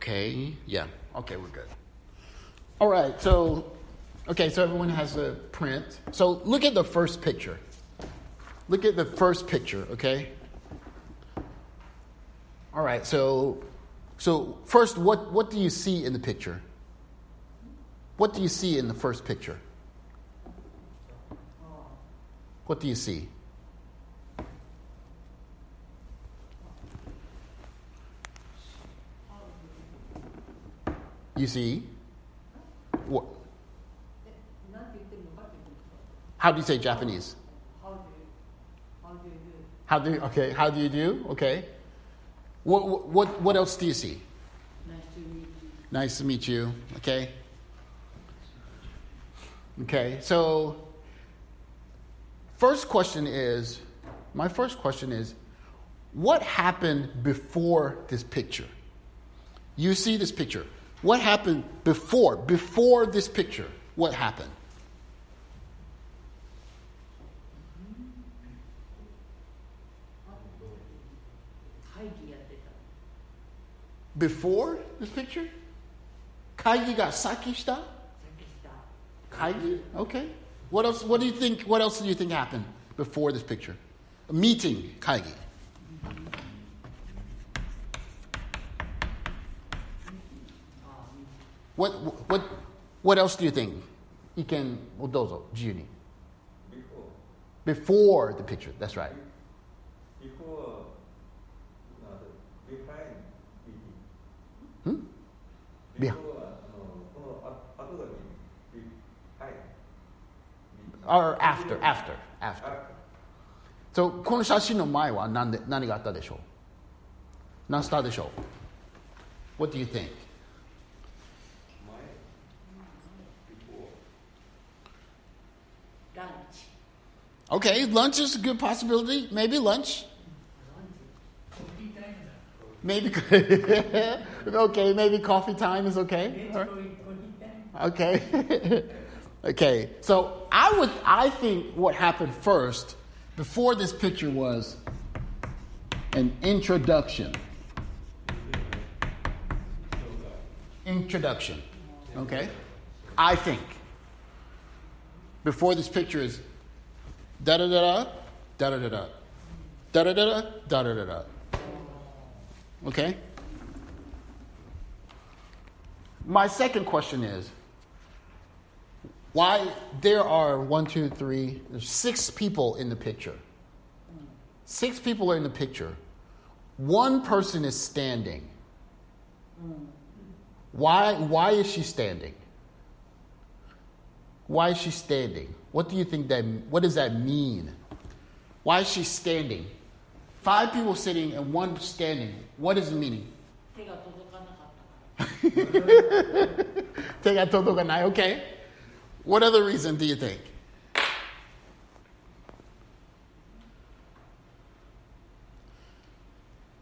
Okay, mm-hmm. yeah, okay, we're good. All right, so, okay, so everyone has a print. So look at the first picture. Look at the first picture, okay? All right, so, so first, what, what do you see in the picture? What do you see in the first picture? What do you see? You see? What? How do you say Japanese? How do you, okay? How do you do? Okay. What what what else do you see? Nice to meet you. Nice to meet you. Okay. Okay. So first question is my first question is what happened before this picture? You see this picture. What happened before, before this picture? What happened? Before this picture? Kaigi got sakishita? Kaigi? Okay. What else what do you think what else do you think happened before this picture? A meeting, Kaigi. What, what, what else do you think? 意見をどうぞ、自由に。Before the picture, that's right. Before, uh, behind meeting. Hmm? Before, Yeah. あのこのあ後だけ behind. Or after, after, after. After. So, この写真の前は何で何があったでしょう何スターでしょう ?What do you think? Okay, lunch is a good possibility. Maybe lunch. Maybe okay. Maybe coffee time is okay. Okay. okay. So I would. I think what happened first, before this picture, was an introduction. Introduction. Okay. I think before this picture is da da da da da da da da da da da da da da. Okay? My second question is why there are one, two, three, there's six people in the picture. Six people are in the picture. One person is standing. Why, why is she standing? Why is she standing? What do you think that, what does that mean? Why is she standing? Five people sitting and one standing. What is the meaning? okay. What other reason do you think?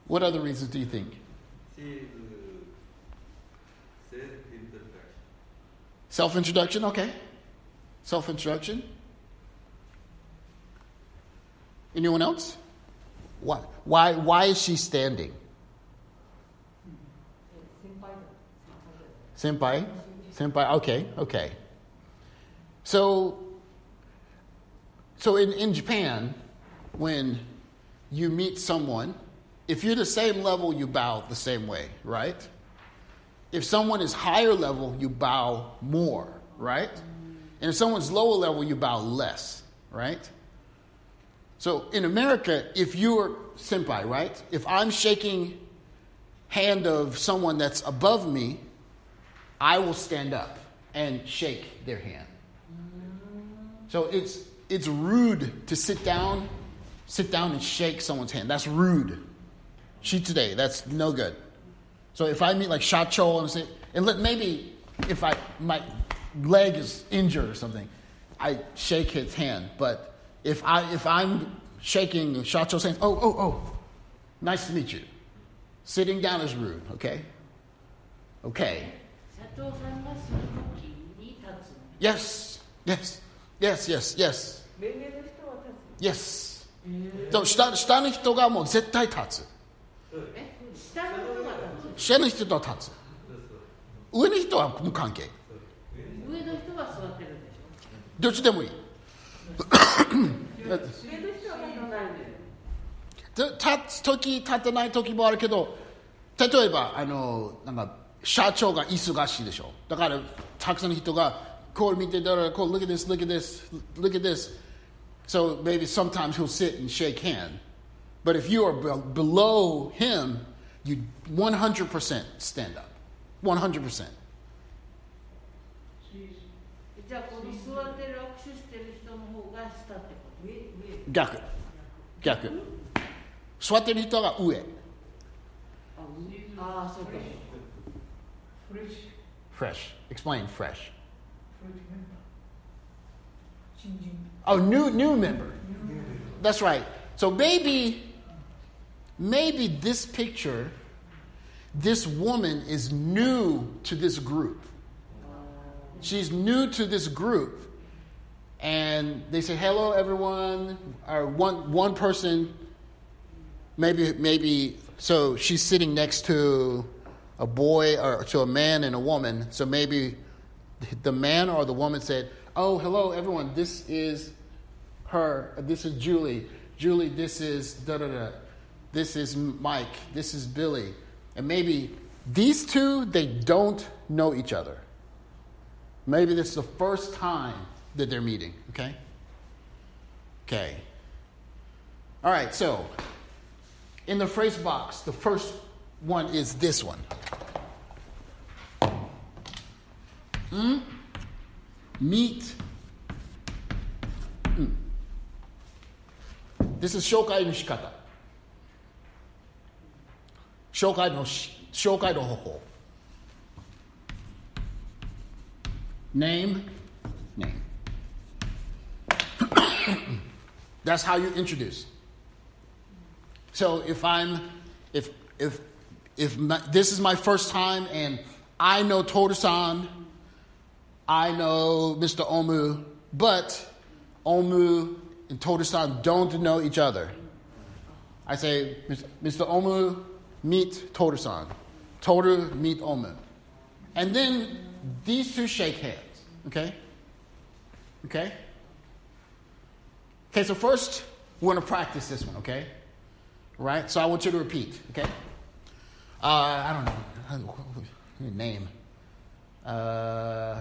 What other reasons do you think? Self introduction, okay. Self introduction. Anyone else? Why, why, why is she standing? Senpai? Senpai, okay, okay. So, so in, in Japan, when you meet someone, if you're the same level, you bow the same way, right? If someone is higher level, you bow more, right? And if someone's lower level, you bow less, right? So in America, if you're senpai, right? If I'm shaking hand of someone that's above me, I will stand up and shake their hand. So it's it's rude to sit down, sit down and shake someone's hand. That's rude. She today, that's no good. So if I meet like Shacho and say, and let, maybe if I my leg is injured or something, I shake his hand. But if I if I'm shaking Shacho saying, oh oh oh, nice to meet you, sitting down is rude. Okay. Okay. 社長さんがその時に立つの Yes. Yes. Yes. Yes. Yes. 命名の人は立 Yes. でも下下の人がもう絶対立つ。え下の人が立下の人と立つ。上の人は無関係。 つ上の人が座ってるんでしどっちでもいい。ょ上の人は立たないでで立つ時立たない時もあるけど例えばあのなんか社長が忙しいでしょだからたくさんの人がこう見てたらこう look at this look at this look at this so maybe sometimes he'll sit and shake hand but if you are be- below him you 100% stand up 100% じゃあこの座ってる握手してる人の方が下ってこと上上逆逆座ってる人が上あ上ああそうか fresh fresh explain fresh fresh member 新人 Oh, new new member. That's right. So maybe maybe this picture, this woman is new to this group. She's new to this group. And they say, hello everyone, or one one person, maybe maybe so she's sitting next to a boy or to a man and a woman. So maybe the man or the woman said, "Oh, hello, everyone. This is her. This is Julie. Julie, this is da da da. This is Mike. This is Billy." And maybe these two they don't know each other. Maybe this is the first time that they're meeting, okay? Okay. All right, so in the phrase box, the first one is this one. Mm? Meet. Mm. This is shokai no shikata. Shokai no, shokai no hoho. Name, name. That's how you introduce. So if I'm, if if if my, this is my first time and I know Toru-san, I know Mr. Omu, but Omu and Toru-san don't know each other. I say, Mr. Omu, meet. Toru, meet Omu. And then these two shake hands, okay? Okay? Okay, so first, we're gonna practice this one, okay? Right? So I want you to repeat, okay? Uh, I don't know. Your name. Uh,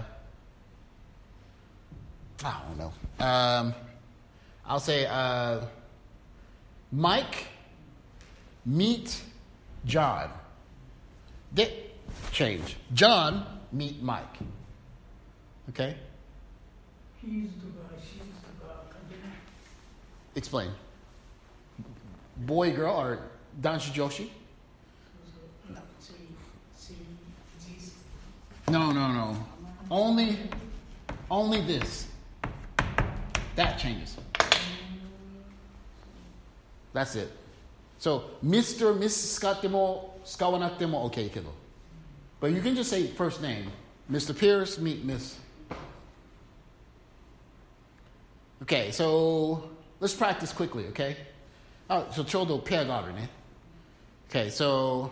I don't know. Um, I'll say uh, Mike, meet John. They change. John, meet Mike. Okay? He's the guy, the. Explain. Boy, girl, or Danshu Joshi? No. No, no. Only, only this. That changes. That's it. So, Mr. Miss Scottemo, Scawanatemo, okay, kiddo. But you can just say first name. Mr. Pierce, meet Miss Okay, so let's practice quickly, okay? Oh, so ちょうどペアがあるね。Okay, so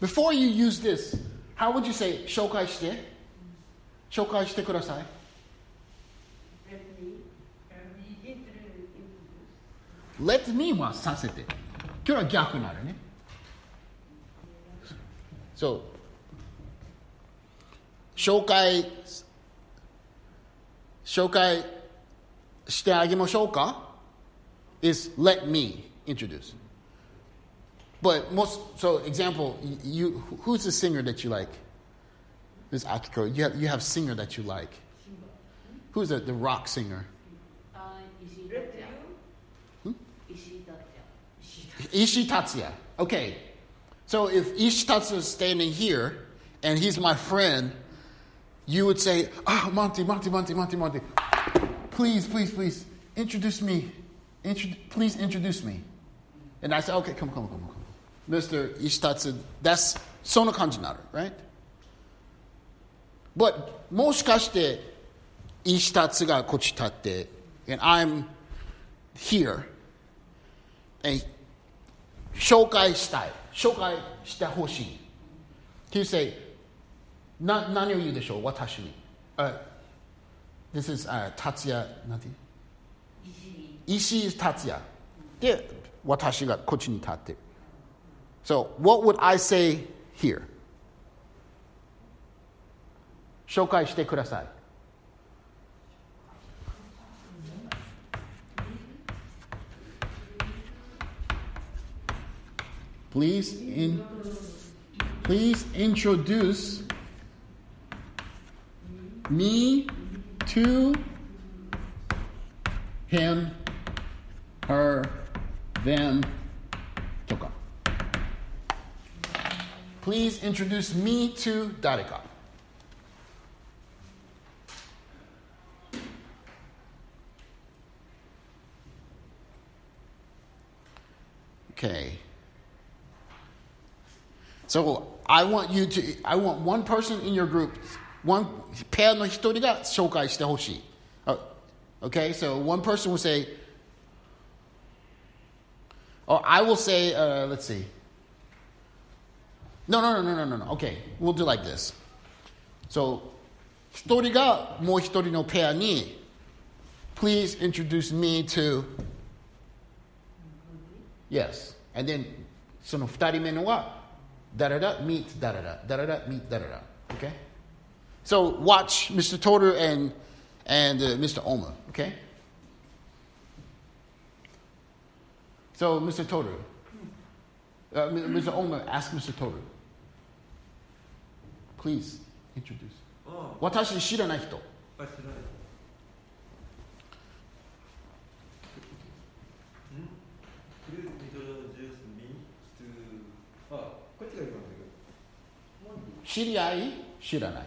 Before you use this, how would you say 紹介して紹介してください Let me Let me はさせて。今日は逆になるね。そう。紹介、 紹介してあげましょうか is let me introduce. But most, so example, you, who's the singer that you like? This Akiko. You have, you have singer that you like. Who's the, the rock singer? Uh, hmm? Tatsuya. Okay. So if Ishii Tatsuya is standing here and he's my friend, you would say, Ah, Monty, Monty, Monty, Monty, Monty. Please, please, please, introduce me. Intro- please introduce me. And I say, okay, come, come, come, come. Mr. Ishitatsu, that's その感じになる, right? But もしかして、Ishitatsu がこっち立って、and I'm here, and 紹介したい。紹介してほしい。He say, な何を言うでしょう私に。Uh, this is、uh, 達也、なんて言う石井達也。で、私がこっちに立ってる。So, what would I say here? 紹介してください。Please, in, please introduce me to him, her, them, toka. Please introduce me to Dareka. Okay. So I want you to I want one person in your group one ペアの一人が紹介してほしい。Uh, Okay, so one person will say, or I will say, uh, let's see. No, no, no, no, no, no, no. Okay, we'll do like this. So, 一人がもう一人のペアに Please introduce me to Yes. And then その二人目のはだらだ meet だらだだらだ meet だらだ Okay? So watch Mr. Toru and and uh, Mr. Oma, okay? So Mr. Toru, uh, M- Mr. Oma, ask Mr. Toru. Please introduce. あ私知らない人。あ、あ知らない。ん Please introduce me to あ、こっちがいいかもしれない知り合い知らない。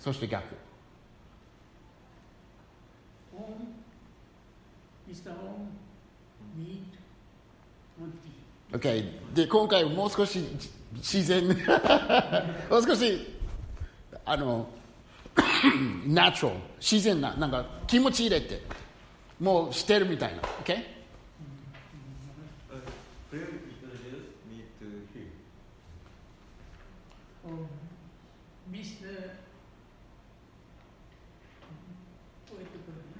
そして逆。で、今回もう少しじ自然に もう少し、あの、ナチュラル、自然な、なんか気持ち入れて、もうしてるみたいな。Okay?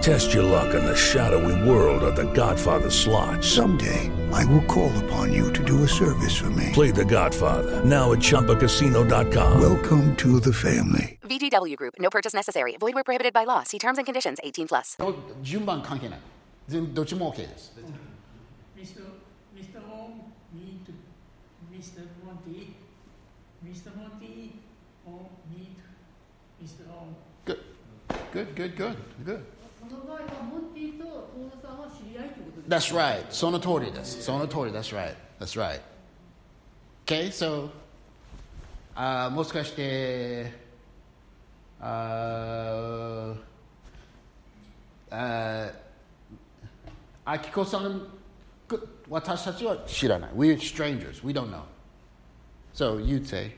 Test your luck in the shadowy world of the Godfather slot. Someday, I will call upon you to do a service for me. Play the Godfather, now at ChumbaCasino.com. Welcome to the family. VGW Group, no purchase necessary. Void where prohibited by law. See terms and conditions 18 plus. 順番関係ない。どっちも OK Mr. Home, meet Mr. Monty. Mr. Monty, home, meet Mr. Home. Good. Good, good, good, good. That's right. Sonatori this. Sonatori, that's right. That's right. Okay, so, uh, もしかして、uh, uh, uh We're strangers. We don't know. So you'd say.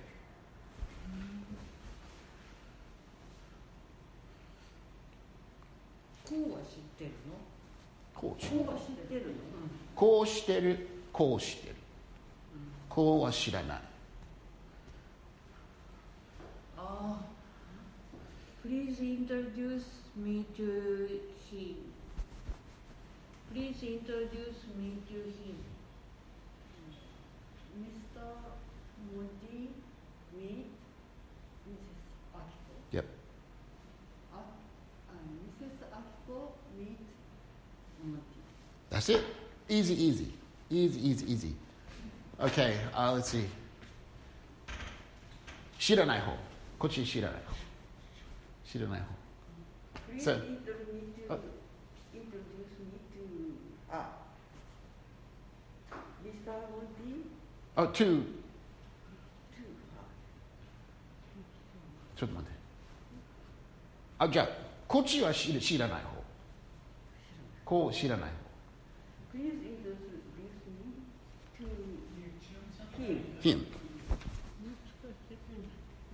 こうしてる、こうしてる。こうは知らない。ああ Please introduce me to him Please introduce me to him Mr. That's it. Easy, easy. Easy, easy, easy. Okay, uh, let's see. 知らない方。こっち知らない方。知らない方。Please so, introduce me to, uh, introduce me to uh, Mr. Monty. Oh, to. to. ちょっと待って。あ、じゃあ、こっちは知らない方。こう知らない方。Please introduce me to him. 方。him。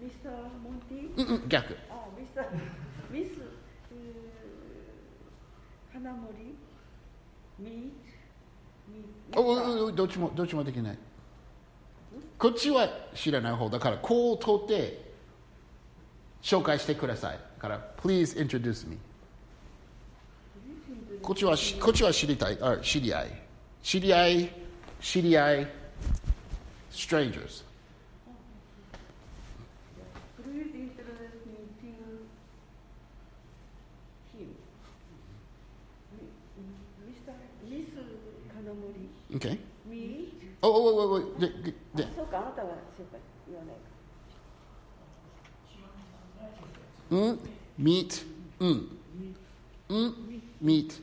Mr. Monty? うんうん、逆。あ、Mr. Miss 花森 meet おどっちも、どっちもできない。こっちは知らない方だから、こう取って紹介してください。だから、please introduce me。こっちは、こっちは知りたい。あ、知り合い。知り合い、知り合い、strangers。Please introduce me to him. Mi- Mr. Miss 花森 Okay. meet おおおおおで、で、で、そうか、あなたが紹介言わないか。うん、meet、うん。うん、meet、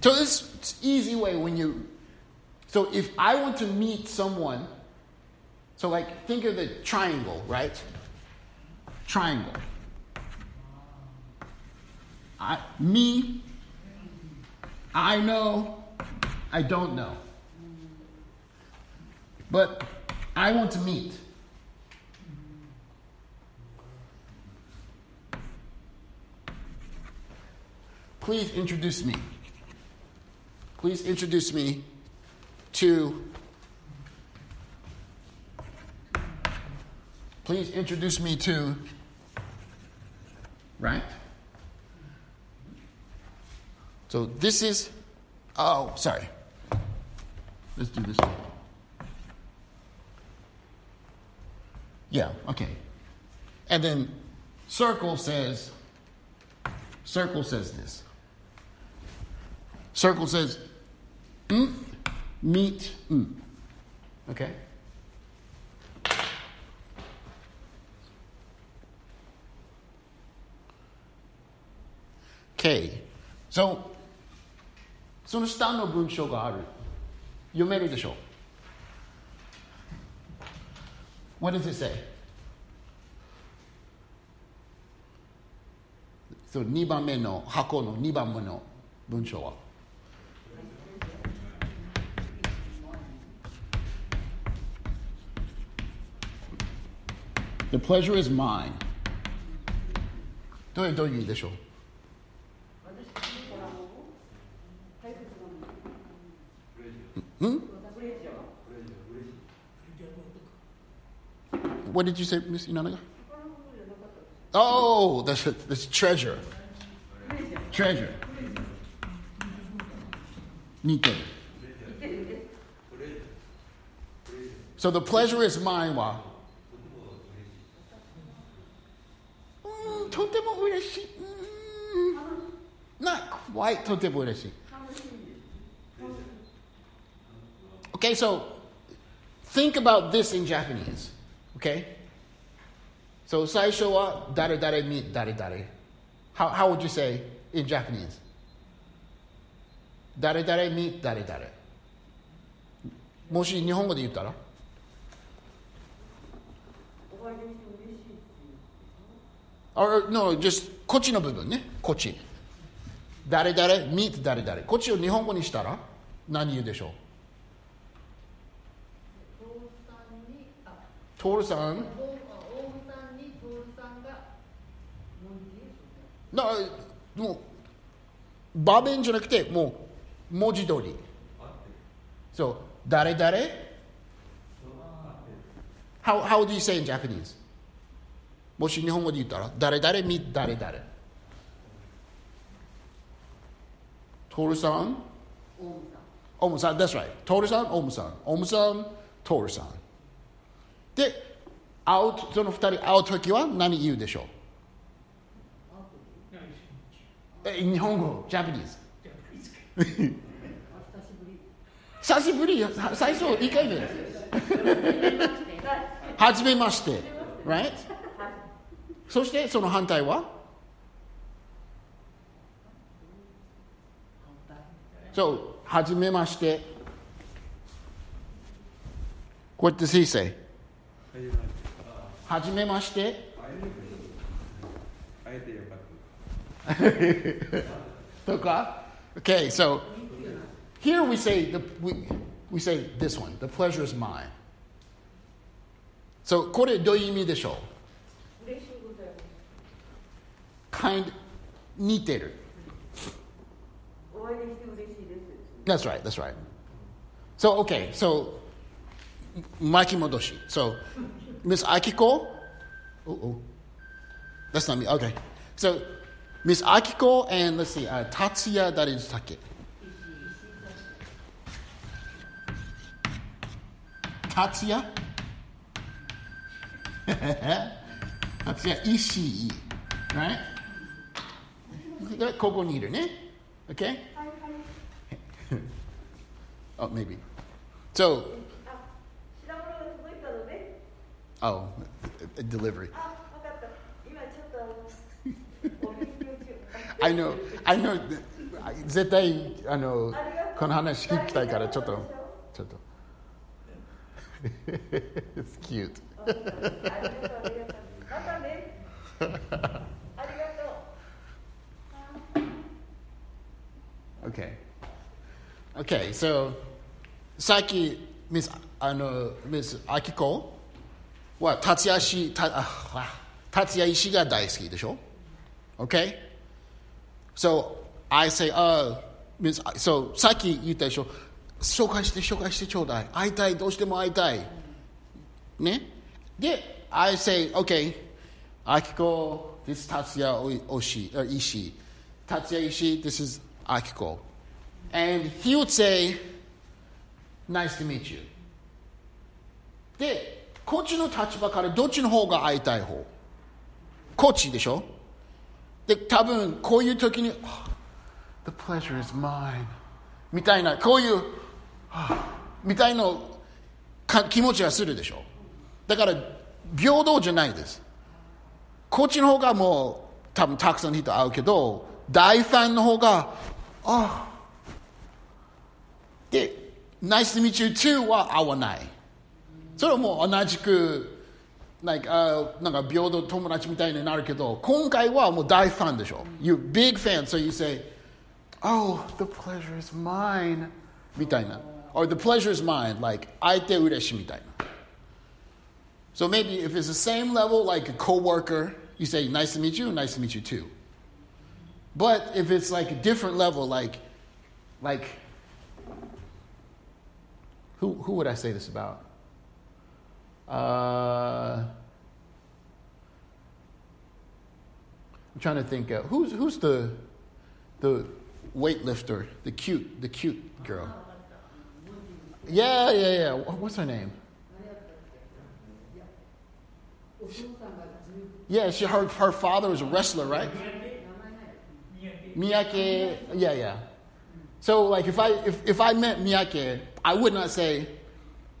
So this is easy way when you So if I want to meet someone so like think of the triangle, right? Triangle. I me I know I don't know. But I want to meet. Please introduce me. Please introduce me to. Please introduce me to. Right? So this is. Oh, sorry. Let's do this. Yeah, okay. And then circle says. Circle says this. Circle says, mm, meet, mm. Okay? Okay. So, その下の文章がある。読めるでしょう What does it say? そう2番目の箱の2番目の文章は The pleasure is mine. どういうどういう意味でしょう Hmm? What did you say, Miss Inanaga? Oh, that's, that's treasure. Treasure. 似てる。So the pleasure is mine は、 とても嬉しい。うん、not quite とても嬉しい。Okay, so think about this in Japanese. Okay? So 最初は誰々 meet 誰々。How, how would you say in Japanese? 誰々 meet 誰々。もし日本語で言ったら Or, no, just こっちの部分ね。こっち。誰々 meet 誰々。こっちを日本語にしたら何言うでしょう？トールさんなもう場面じゃなくてもう文字通りそう誰々？how, how do you say in Japanese? もし日本語で言ったら誰々 meet 誰々。トールさん？オウムさん。that's right トールさん？オウムさん。オウムさんトールさん。で会うその二人会う時は何言うでしょう？え日本語？ジャパニーズ久しぶりさ最初1回目。ですはじめまして。Right そしてその反対はそうはじめましてこうやって he say はじめまして会えてよかった。とか Okay, so here we say the we, we say this one, the pleasure is mine. So これどういう意味でしょう嬉しいございます kind 似てる。お会いできて嬉しいです That's right, that's right. So okay, so 巻き戻し。So Miss Akiko, oh, oh, that's not me. Okay, so Miss Akiko and let's see, uh, Tatsuya 誰でしたっけ Tatsuya? Tatsuya Ishii, right? がここにいるね。Okay? oh, maybe. So, 品物が届いたので oh, a delivery. あ分かった今ちょっとあのお勉強中 I know, I know. 絶対あのこの話聞きたいからちょっとちょっと It's cute Okay. Okay, so さっき Miss あの Miss アキコは達也氏たああ達也氏が大好きでしょ Okay? So I say, uh, Miss, so さっき言ったでしょ紹介して紹介してちょうだい会いたいどうしても会いたいねで I say, okay アキコ this is 達也おしor 石達也石 this is Akiko. And he would say, nice to meet you. で、こっちの立場からどっちの方が会いたい方？こっちでしょ？で、多分こういう時に、あ The pleasure is mine. みたいな、こういう、みたいなか気持ちがするでしょ？だから、平等じゃないです。こっちの方がもう多分たくさんの人会うけど、大ファンの方が、あで、Nice to meet you too は合わない。それはもう同じく、like, あなんか平等友達みたいになるけど、今回はもう大ファンでしょ。You're big fan, so you say, Oh, the pleasure is mine. みたいな。Or the pleasure is mine, like, 会えて嬉しいみたいな。So maybe if it's the same level, like a coworker, you say, nice to meet you, nice to meet you too. But if it's like a different level, like, like, who, who would I say this about? Uh, I'm trying to think. Uh, who's who's the the weightlifter, the cute, the cute girl. Yeah, yeah, yeah. Wh- What's her name? Yeah, she her her father was a wrestler, right? Miyake, yeah, yeah. So like if I if, if I met Miyake, I would not say,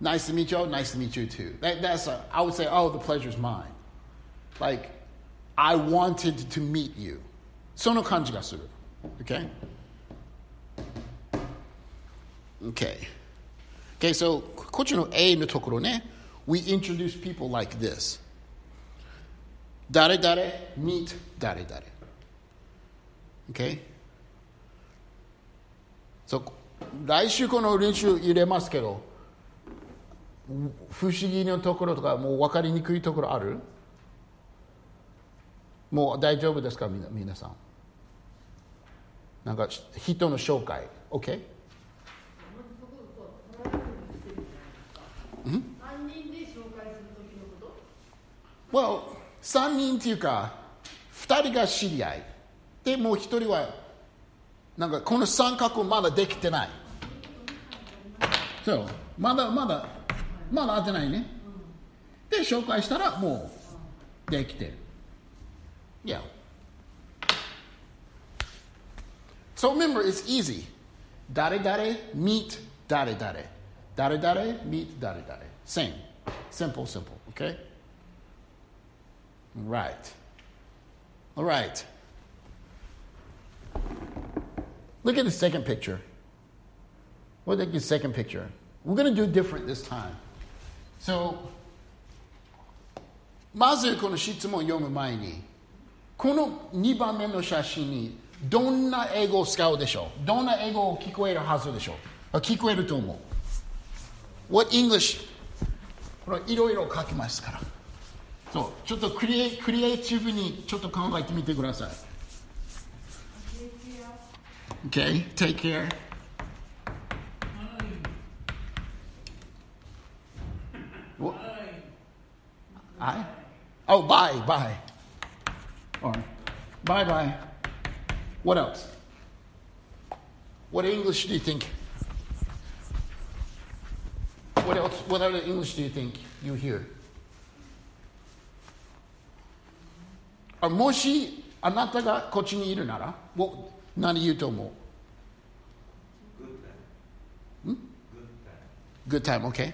"Nice to meet you." Nice to meet you too. That, that's a, I would say, "Oh, the pleasure's mine." Like, I wanted to meet you. Sono kanji ga suru. Okay. Okay. Okay. So kochino a no tokoro ne, we introduce people like this. Dare dare meet dare dare. Okay? So 来週この練習入れますけど、不思議なところとか、もう分かりにくいところある？もう大丈夫ですかみな皆さん？なんか人の紹介。OK? ん？Well, 3人っていうか、2人が知り合い。で、もう1人は、なんかこの三角まだできてない。そう、まだまだ、まだ会ってないね。で、紹介したらもうできてる。Yeah. So remember, it's easy. Dare dare, meet dare dare. Dare dare, meet dare dare. Same. Simple, simple, okay? Right. All right. Look at the second picture. Look at the second picture? We're going to do different this time. So, まずこの質問を読む前に、この2番目の写真にどんな英語を使うでしょうどんな英語を聞こえるはずでしょうあ聞こえると思う。What English? これいろいろ書きますから。そう、ちょっとクリエクリエイティブにちょっと考えてみてください。Okay, take care. What? I? Oh, bye, bye. Or bye bye. What else? What English do you think? What else? What other English do you think you hear? あもしあなたがこっちにいるなら、もう 何言うと思う Good time, okay.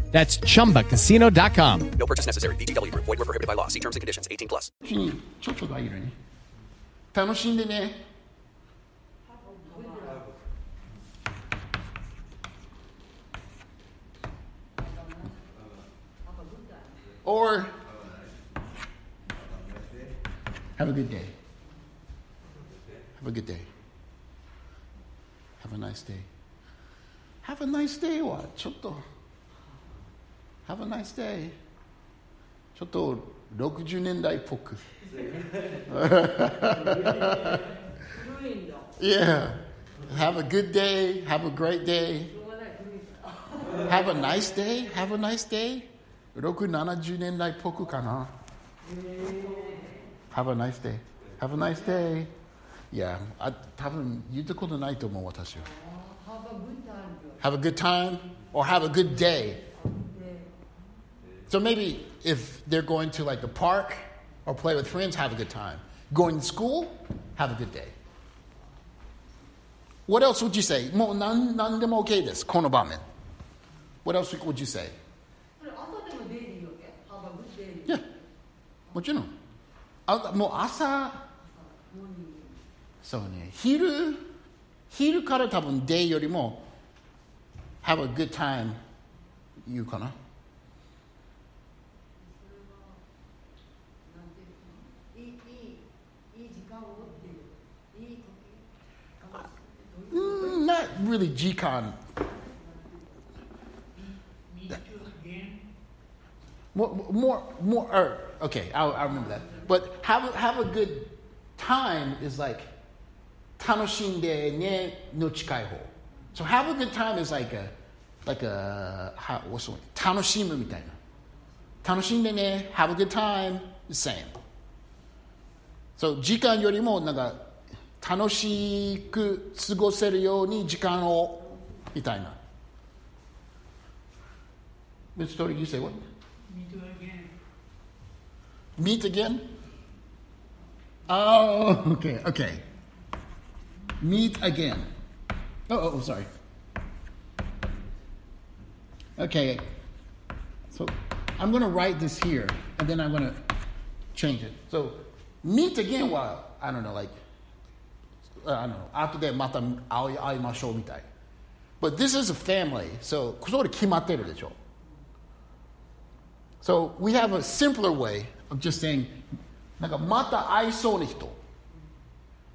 That's ChumbaCasino.com. No purchase necessary. VGW. Void were prohibited by law. See terms and conditions. 18 plus. Or have a good day. Have a good day. Have a nice day. Have a nice day はちょっと。Have a nice day ちょっと60年代っぽく Yeah Have a good day Have a great day Have a nice day Have a nice day 6、70年代っぽくかな Have a nice day Have a nice day Yeah あ多分言ったことないと思う私は Have a good time or have a good day So maybe if they're going to like the park or play with friends, have a good time. Going to school, have a good day. What else would you say? もう何何でも OK です。この場面。What else would you say? いや、もちろん。あもう朝、そうね、昼、昼から多分 day よりも have a good time 言うかな。 not really G-Con. More, more, more. Er, okay, I, I remember that. But have have a good time is like tanoshinde ne no chikaiho. So have a good time is like a like a how, what's the word? Tanoshimu mitaina. Tanoshinde ne have a good time the same. So jikan yori mo naga 楽しく過ごせるように時間をみたいな。Mr. Tori, you say what? Meet again. Meet again? Oh, okay, okay. Meet again. Oh, oh, oh, sorry. Okay. So I'm going to write this here, and then I'm going to change it. So meet again while, I don't know, like, uh, I don't know, after that, また会い会いましょうみたい. But this is a family, so それ決まってるでしょ So we have a simpler way of just saying, なんかまた会いそうな人。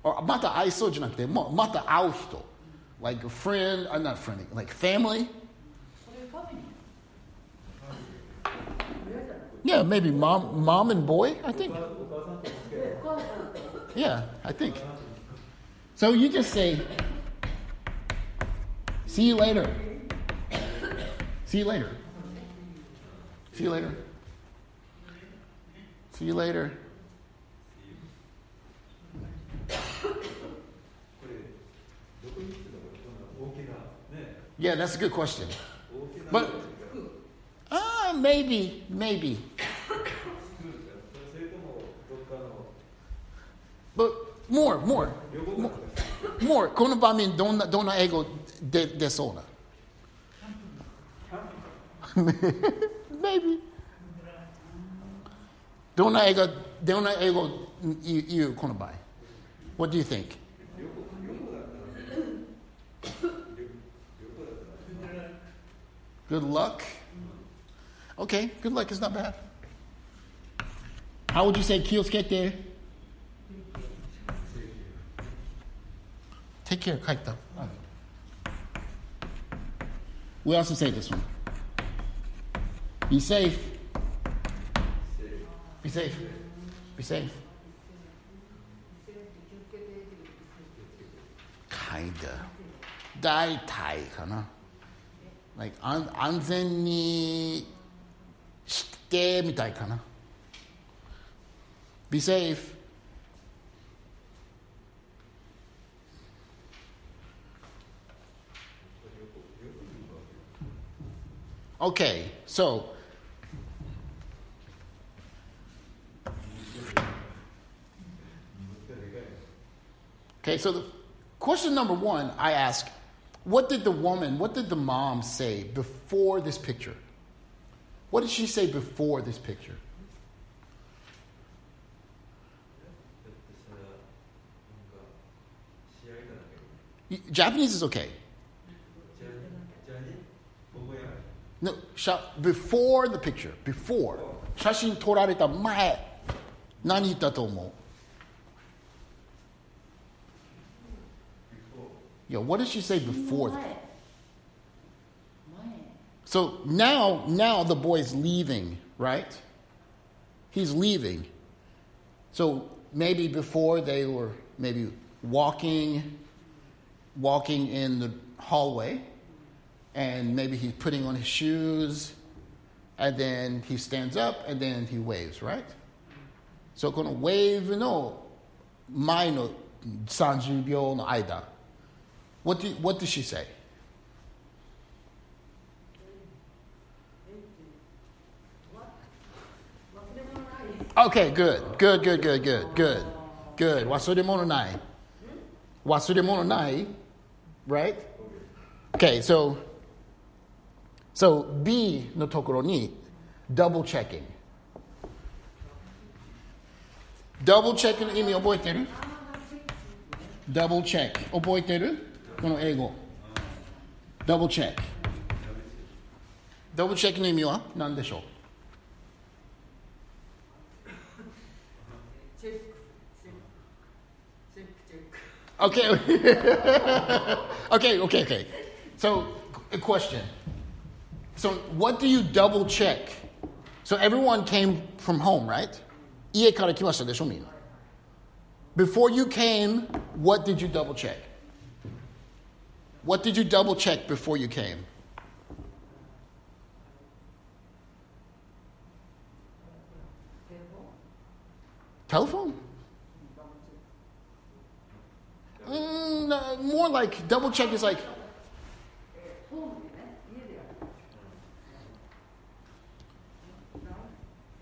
or また会いそうじゃなくて、もうまた会う人。Like a friend, or not friend, like family. Yeah, maybe mom, mom and boy, I think. Yeah, I think. So you just say, see you later. See you later. See you later. See you later. Yeah, that's a good question. But uh, maybe, maybe. But more, more. More. more. Quando vai me dona, dona ego de, desona. Maybe. Dona ego, dona ego you, you quando vai. What do you think? Good luck. Okay, good luck is not bad. How would you say kiyoskete? Take care, kite up. We also say this one. Be safe. Be safe. Be safe. Kinda. Dai tai, kana. Like, an, shite mitai kana. Be safe. Okay, so Okay, so the question number one I ask what did the woman, what did the mom say before this picture? What did she say before this picture? Japanese is okay. No, before the picture, before. 写真撮られた前、何言ったと思う Yeah, what did she say before that? So now, now the boy's leaving, right? He's leaving. So maybe before they were maybe walking, walking in the hallway, and maybe he's putting on his shoes, and then he stands up, and then he waves, right? So この wave の前の30秒の間 what, do, what does she say? Okay, good, good, good, good, good, good, good. 忘れ物ない。忘れ物ない right? Okay, so, so B のところに double checking. double checking の意味覚えてる double check 覚えてるこの英語。ダブルチェック。ダブルチェックの意味は何でしょう Okay. okay, okay, okay. So, a question. So, what do you double check? So, everyone came from home, right? 家から来ましたでしょ、みんな。Before you came, what did you double check? What did you double check before you came? Telephone? Mm, no, more like double check is like.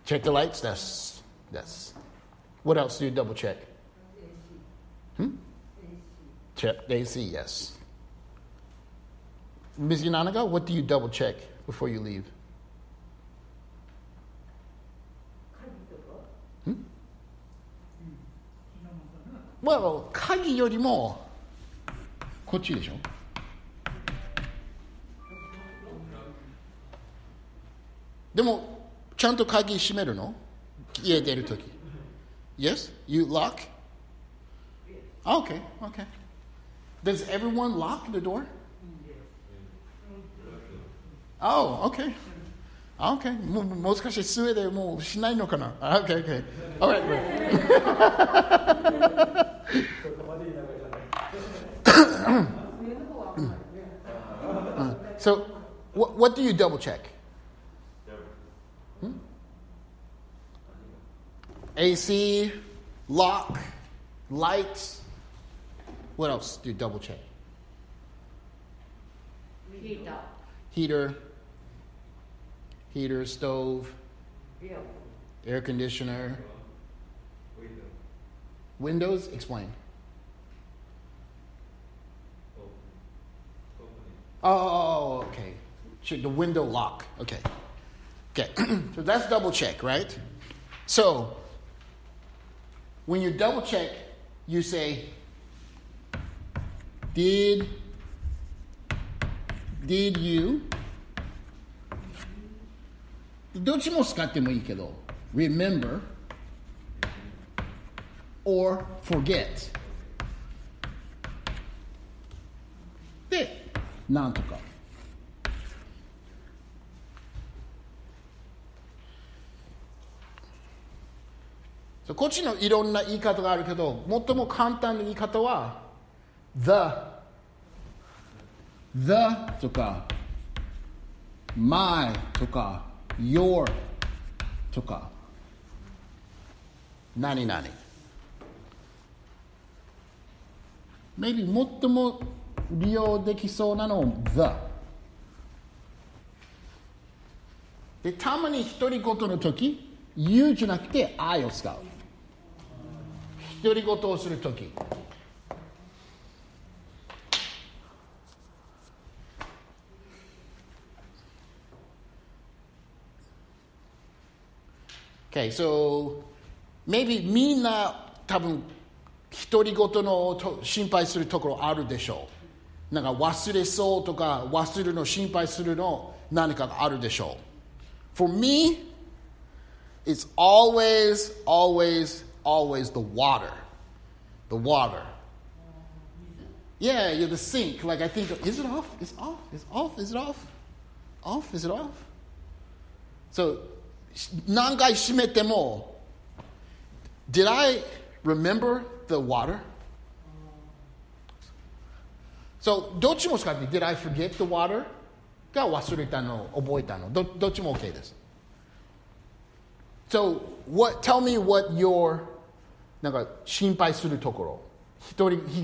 Check the lights. That's that's. What else do you double check? Hmm? Check the AC. Yes. Ms. Yananaga, what do you double check before you leave? Hmm? Well, 鍵よりもこっちでしょでも ちゃんと鍵閉めるの家出るとき Yes? You lock? Okay, okay. Does everyone lock the door? Oh, okay. Okay. もうもう少しスウェーデンもうしないのかな ?Okay, okay. Alright, right. so, what, what do you double check? AC, lock, lights. What else do double check? Heater. Heater, heater, stove, air conditioner, windows. Explain. Oh, oh, oh, oh okay. Sure, the window lock. Okay. Okay. so that's double check, right? So when you double check, you say, did did you どっちも使ってもいいけど remember or forget でなんとか こっちのいろんな言い方があるけど最も簡単な言い方は the the とか my とか your とか何々。Maybe 最も利用できそうなの the でたまに独り言の時 you じゃなくて I を使う。独り言をする時 Okay, so maybe みんな多分独り言のと心配するところあるでしょう。なんか忘れそうとか忘れるの心配するの何かがあるでしょう。For me, it's always, always, always the water. The water. Yeah, you're the sink. Like I think, is it off? It's off. It's off. Is it off? Off. Is it off? So, nangai shimete mo. Did I remember the water? So, dochi mo shikate. Did I forget the water? Ga wasureta no, oboeta no. Dochi mo okay desu. So, what? Tell me what your なんか心配するところ。一人ひ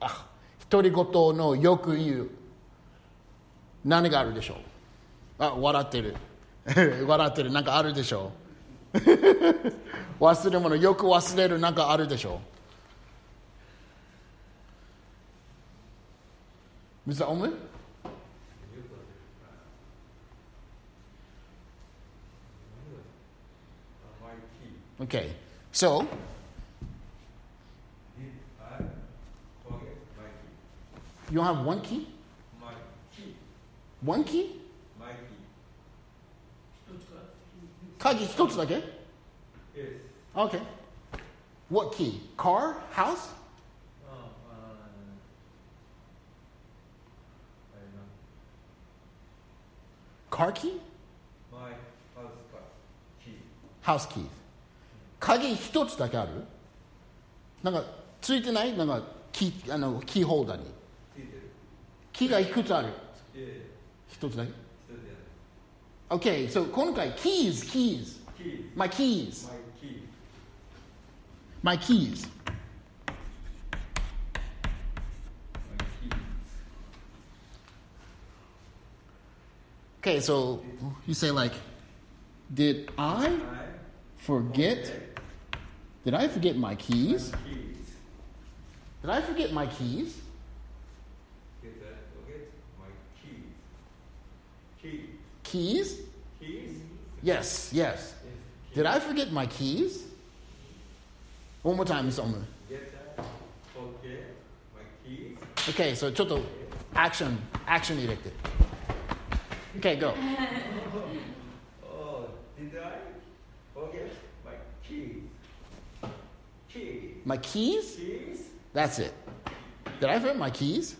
あ独り言のよく言う。何があるでしょう？あ笑ってる。笑ってる。なんかあるでしょう？忘れ物よく忘れる。なんかあるでしょう？Mr. Omen? Okay, so You don't have one key? My key. One key? My key. Stuttgart. Stuttgart, okay? Yes. Okay. What key? Car? House? Oh, uh, car key? My house key. House key. 鍵一つだけあるなんかついてないなんかキーあのキーホルダーにキーがいくつあるいえいえ、一つだけ一つじゃない。 OK so 今回 keys keys Keys. my keys My my key. keys Okay, so you say like, did I forget? Did I forget my keys? Did I forget my keys? Keys. Keys? Keys? Yes, yes. Did I forget my keys? One more time, Miss Omu. Did I forget my keys? Okay, so ちょっと action, action 入れて。Okay, go. oh, did I forget my keys? Keys. My keys? Keys? That's it. Did I forget my keys?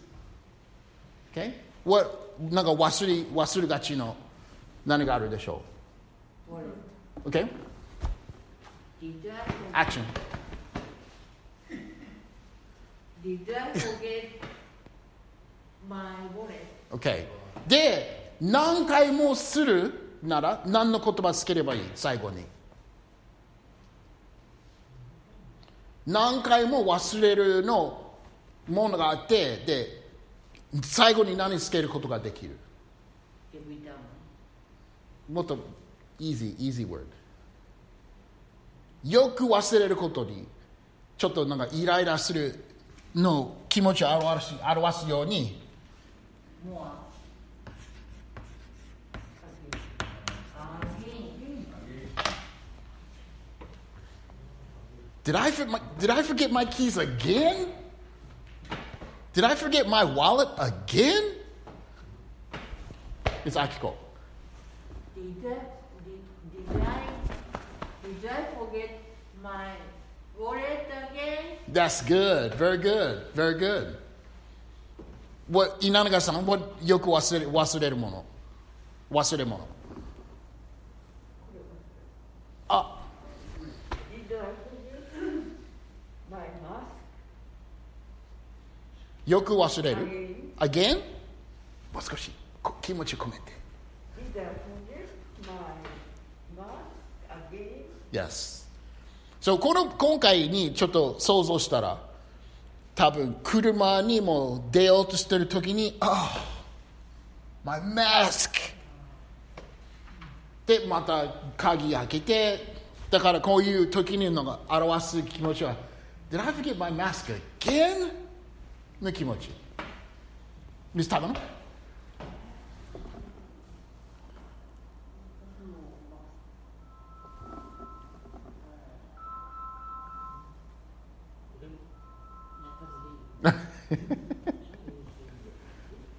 Okay. What なんか忘れ忘れがちの 何があるでしょう ?Okay? Did I Action. Did I forget my wallet? Okay. で、何回もするなら何の言葉つければいい？最後に。何回も忘れるのものがあって、で、最後に何つけることができる？Every. もっと easy, easy word. よく忘れることに、ちょっとなんかイライラするの気持ちを表す表すように、Did I, for- my, did I forget my keys again? Did I forget my wallet again? It's Akiko. Did I, did, did I, did I forget my wallet again? That's good. Very good. Very good. What, 稲永さん、what よく忘れ忘れるもの忘れ物。あ、 Did I forget my mask? よく忘れる ?again? もう少しこ気持ち込めて。 Yes. So この今回にちょっと想像したら多分車にも出ようとしてる時に「ああ my mask」でまた鍵開けてだからこういう時にのが表す気持ちは「Did I forget my mask again?」の気持ち。ミス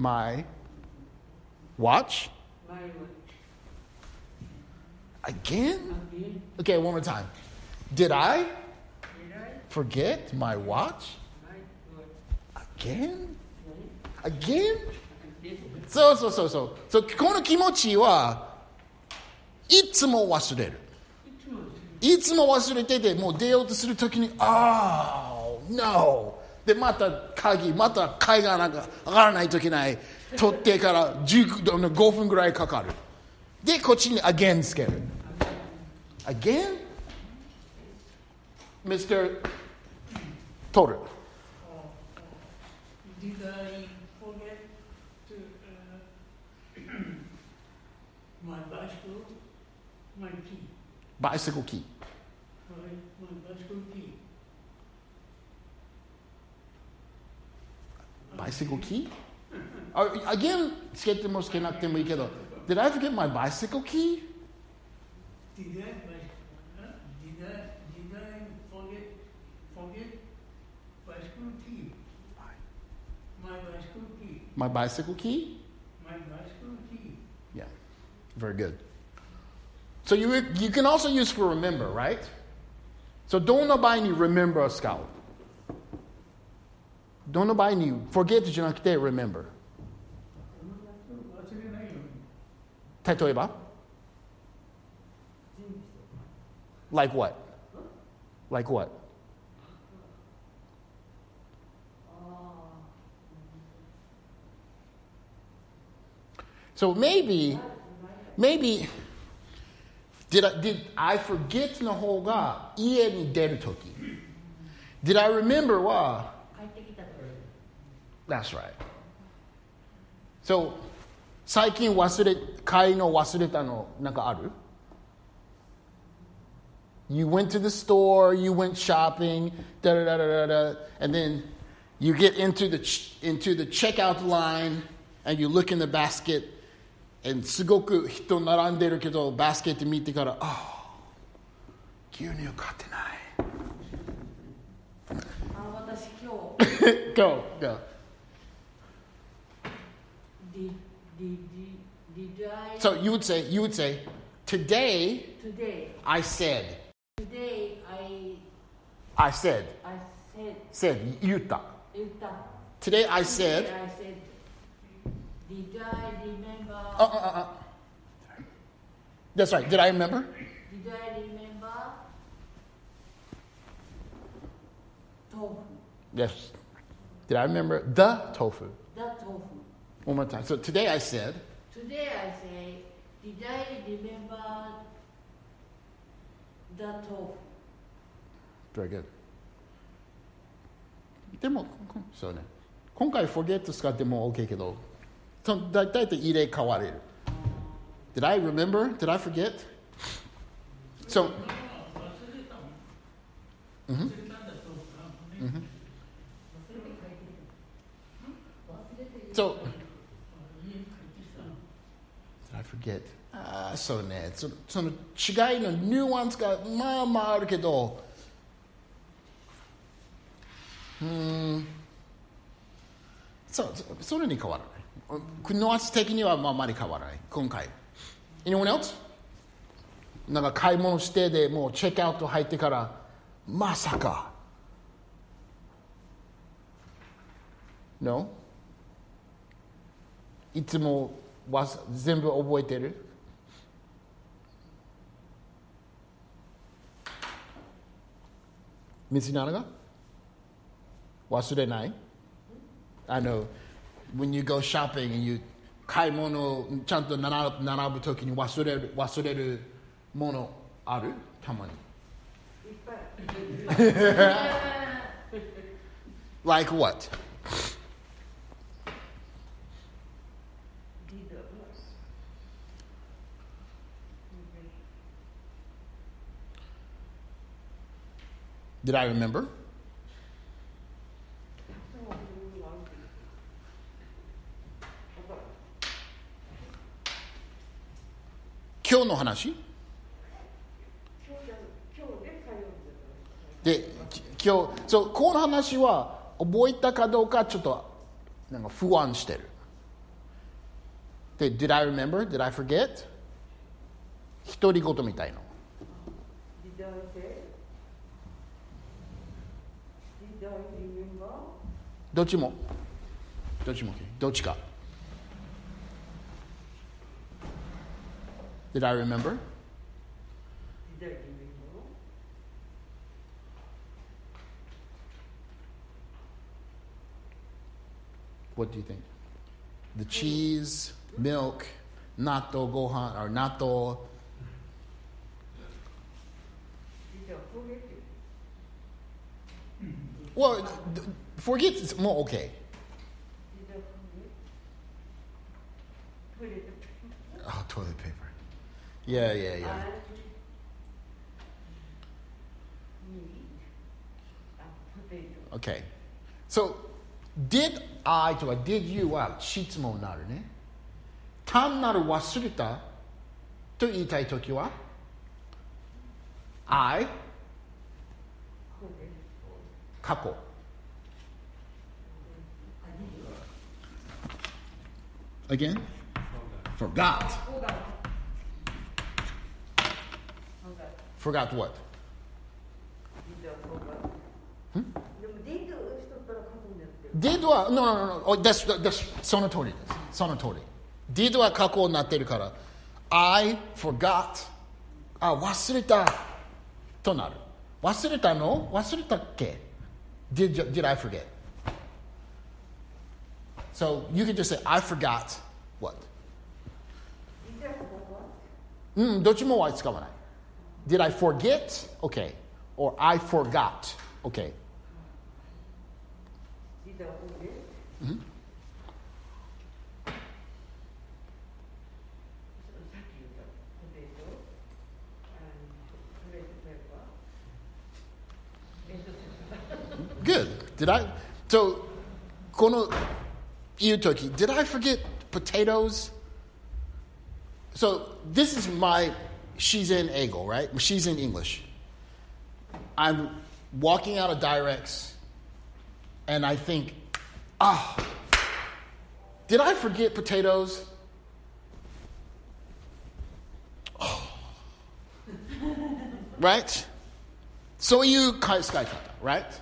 my watch? My watch. Again? Again. Okay, one more time. Did I Did I forget my watch? my watch? Again? Again? そうそうそうそう。そうこの気持ちはいつも忘れる。いつも忘れてて、もう出ようとするときに、ああ、no! で、また鍵、また階がなんか上がらないといけない。取ってから10 5分ぐらいかかる。で、こっちに again つける。again? Mr. トル。Did I forget to uh, my bicycle, my key, bicycle key. bicycle key? Uh, again, つけてもつけなくてもいいけど。Did I forget my bicycle key? Did I, huh? did I, did I forget, forget bicycle key? My bicycle key, My bicycle key? my bicycle key. Yeah. Very good. So you, you can also use for remember, right? So どんな場合に remember を使う どんな場合に forget じゃなくて remember 忘れないように。例えば Like what? Like what? So maybe, maybe, did I, did I forget の方が家に出るとき Did I remember は帰ってきたと That's right. So, 最近忘れ、買いの忘れたのなんかある You went to the store, you went shopping, da da da da da da, and then you get into the ch- into the checkout line and you look in the basket and すごく人並んでるけどバスケット見てから、あ、牛乳買ってない。あ、私今日 go, go. did, did, did, did I So you would say, you would say, today today I said, today I I said, I said said, 言った。言った Today I Today said, I said did I remember uh, uh, uh, uh. That's right. Did I remember? did I remember tofu Yes. Did I remember the tofu? the tofu One more time. So today I said, today I say did I remember the tofu very good. でも、そうね。今回 forget 使っても OK けど、そのだ大体入れ替われる。Did I remember? Did I forget? So, 忘れた Forget. ああ、そうね。そその違いのニュアンスがまあまああるけど、うん、そう、それに変わらない。ニュアス的にはああまり変わらない。今回。Anyone else? なんか買い物してでもうチェックアウト入ってから、まさか。No? いつもわす全部覚えてる道なが忘れない I know when you go shopping and you 買い物をちゃんと並ぶ並ぶときに忘れる忘れるものあるたまに Like what? Did I remember? Kill no hanashi? で、き今日、そう、この話は覚えたかどうかちょっとなんか不安してる。で、Did I remember? Did I forget? 独り言みたいの。 どっちも。どっちも OK。どっちか。Did I remember? Did I remember? What do you think? The cheese, milk, natto gohan, or natto. Well, th- th- forget is more okay. Did I forget? Toilet paper. Oh, toilet paper. Yeah, yeah, yeah. And meat and potato. Okay. So, did I とか did you は質問になるね。単なる忘れたと言いたいときは I 過去 Again? Forgot. Forgot what? でも did をしとったら過去になってる did は、no, no, no, no. Oh, that's, that's, その通りです。その通り。did は過去になってるから、I forgot. あ、忘れた。となる。忘れたの忘れたっけ did, did I forget? So you can just say, I forgot what? Mm, dochimo wa itsukawanai. Did I forget? Okay. Or I forgot. Okay. Mm-hmm. Did I? So, kono iutoki. Did I forget potatoes? So this is my she's in Eagle, right? She's in English. I'm walking out of Direx, and I think, ah, oh, did I forget potatoes? Right? So you sky right?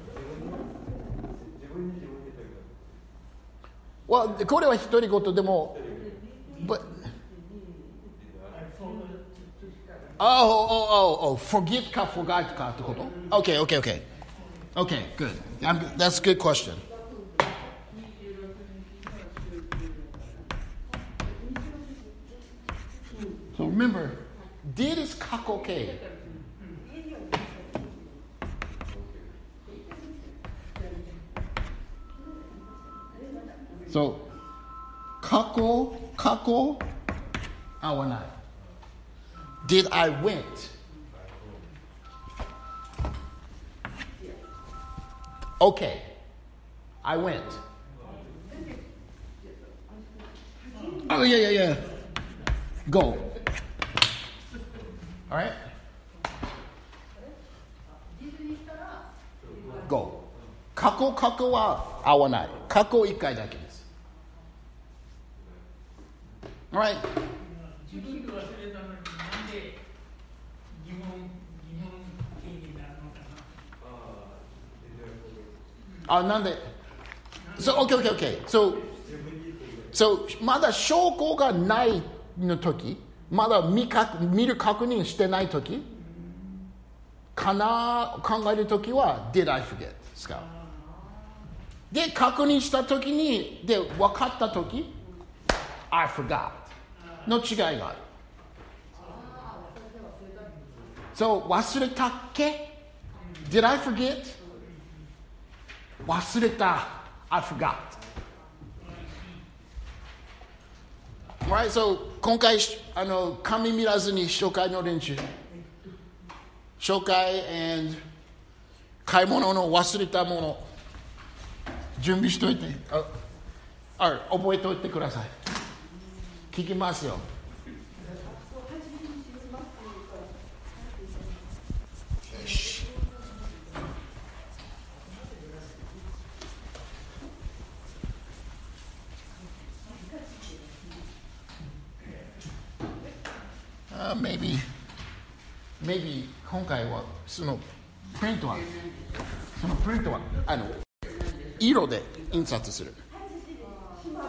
Well, これは独り言でも、but, oh, oh, oh, oh, forget か forgot かってこと Okay, okay, okay. Okay, good. I'm, that's a good question. So remember, did is 過去形。 So, 過去、過去、合わない。Did I went? Okay, I went. Oh, yeah, yeah, yeah. Go. All right? Go. 過去、過去は合わない。過去一回だけです。 right? 自分で忘れたのになんで疑問疑問形になるのかなあ、なんで So, okay, okay, okay. So, so まだ証拠がないの時、まだ見か見る確認してない時、かな考える時は Did I forget? 使う。で、確認した時に、で、分かった時 I forgot の違いがある。So, 忘れたっけ？Did I forget? 忘れた。I forgot. Right, so 今回あの紙見らずに紹介の練習。紹介 and 買い物の忘れたもの準備しといて。ああ覚えておいてください。聞きますよ。し。Uh, maybe, maybe 今回はそのプリントはそのプリントはあの色で印刷する。